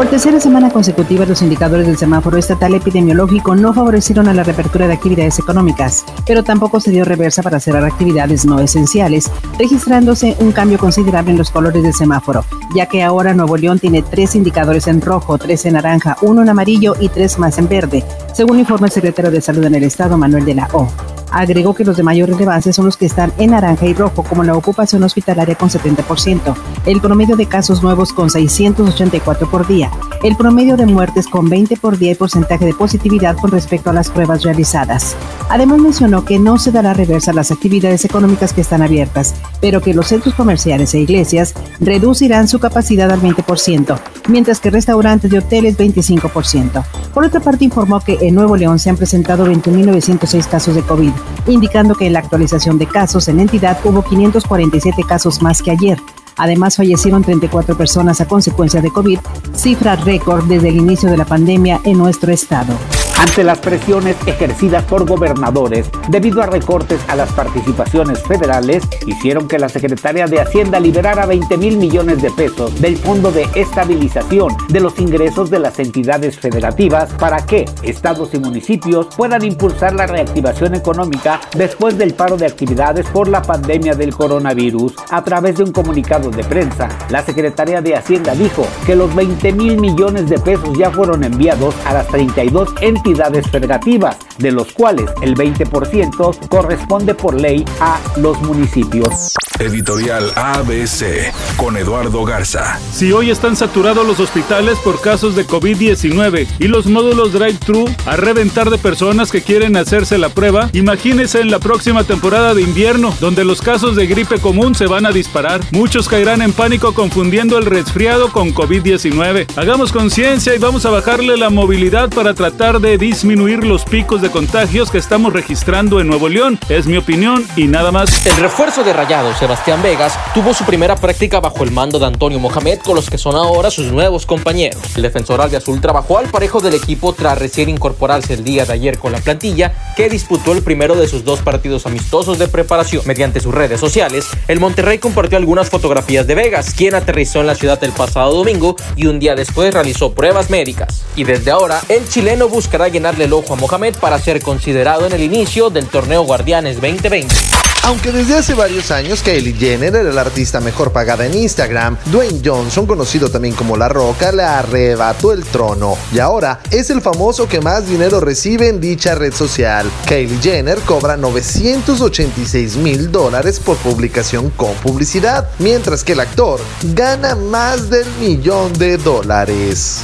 Por tercera semana consecutiva, los indicadores del semáforo estatal epidemiológico no favorecieron a la reapertura de actividades económicas, pero tampoco se dio reversa para cerrar actividades no esenciales, registrándose un cambio considerable en los colores del semáforo, ya que ahora Nuevo León tiene tres indicadores en rojo, tres en naranja, uno en amarillo y tres más en verde, según informa el secretario de Salud en el Estado, Manuel de la O. Agregó que los de mayor relevancia son los que están en naranja y rojo, como la ocupación hospitalaria con 70%, el promedio de casos nuevos con 684 por día, el promedio de muertes con 20 por día y porcentaje de positividad con respecto a las pruebas realizadas. Además mencionó que no se dará reversa a las actividades económicas que están abiertas, pero que los centros comerciales e iglesias reducirán su capacidad al 20%, mientras que restaurantes y hoteles 25%. Por otra parte, informó que en Nuevo León se han presentado 20.906 casos de COVID, indicando que en la actualización de casos en entidad hubo 547 casos más que ayer. Además, fallecieron 34 personas a consecuencia de COVID, cifra récord desde el inicio de la pandemia en nuestro estado ante las presiones ejercidas por gobernadores debido a recortes a las participaciones federales, hicieron que la Secretaría de Hacienda liberara 20 mil millones de pesos del Fondo de Estabilización de los ingresos de las entidades federativas para que estados y municipios puedan impulsar la reactivación económica después del paro de actividades por la pandemia del coronavirus. A través de un comunicado de prensa, la Secretaría de Hacienda dijo que los 20 mil millones de pesos ya fueron enviados a las 32 entidades federativas, de los cuales el 20% corresponde por ley a los municipios. Editorial ABC con Eduardo Garza. Si hoy están saturados los hospitales por casos de COVID-19 y los módulos drive-thru a reventar de personas que quieren hacerse la prueba, imagínense en la próxima temporada de invierno, donde los casos de gripe común se van a disparar. Muchos caerán en pánico confundiendo el resfriado con COVID-19. Hagamos conciencia y vamos a bajarle la movilidad para tratar de disminuir los picos de contagios que estamos registrando en Nuevo León. Es mi opinión y nada más. El refuerzo de Rayados Sebastián Vegas tuvo su primera práctica bajo el mando de Antonio Mohamed con los que son ahora sus nuevos compañeros. El defensor Azul trabajó al parejo del equipo tras recién incorporarse el día de ayer con la plantilla que disputó el primero de sus dos partidos amistosos de preparación. Mediante sus redes sociales, el Monterrey compartió algunas fotografías de Vegas, quien aterrizó en la ciudad el pasado domingo y un día después realizó pruebas médicas. Y desde ahora, el chileno buscará llenarle el ojo a Mohamed para ser considerado en el inicio del torneo Guardianes 2020. Aunque desde hace varios años Kylie Jenner era la artista mejor pagada en Instagram, Dwayne Johnson, conocido también como La Roca, le arrebató el trono y ahora es el famoso que más dinero recibe en dicha red social. Kylie Jenner cobra 986 mil dólares por publicación con publicidad, mientras que el actor gana más del millón de dólares.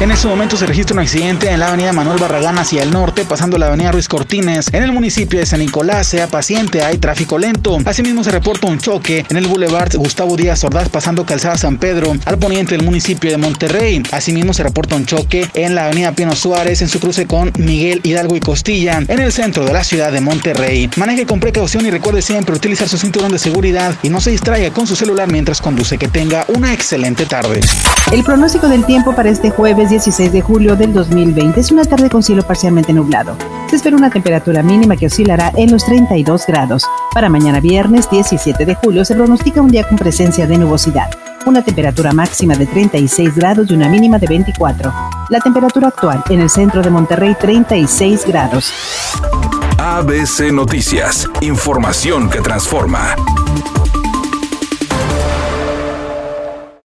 En este momento se registra un accidente en la avenida Manuel Barragán hacia el norte, pasando la avenida Ruiz Cortines. En el municipio de San Nicolás, sea paciente, hay tráfico lento. Asimismo se reporta un choque en el Boulevard Gustavo Díaz Ordaz, pasando Calzada San Pedro, al poniente del municipio de Monterrey. Asimismo se reporta un choque en la avenida Piano Suárez, en su cruce con Miguel Hidalgo y Costilla, en el centro de la ciudad de Monterrey. Maneje con precaución y recuerde siempre utilizar su cinturón de seguridad y no se distraiga con su celular mientras conduce. Que tenga una excelente tarde. El pronóstico del tiempo para este jueves 16 de julio del 2020 es una tarde con cielo parcialmente nublado. Se espera una temperatura mínima que oscilará en los 32 grados. Para mañana viernes 17 de julio se pronostica un día con presencia de nubosidad. Una temperatura máxima de 36 grados y una mínima de 24. La temperatura actual en el centro de Monterrey 36 grados. ABC Noticias, información que transforma.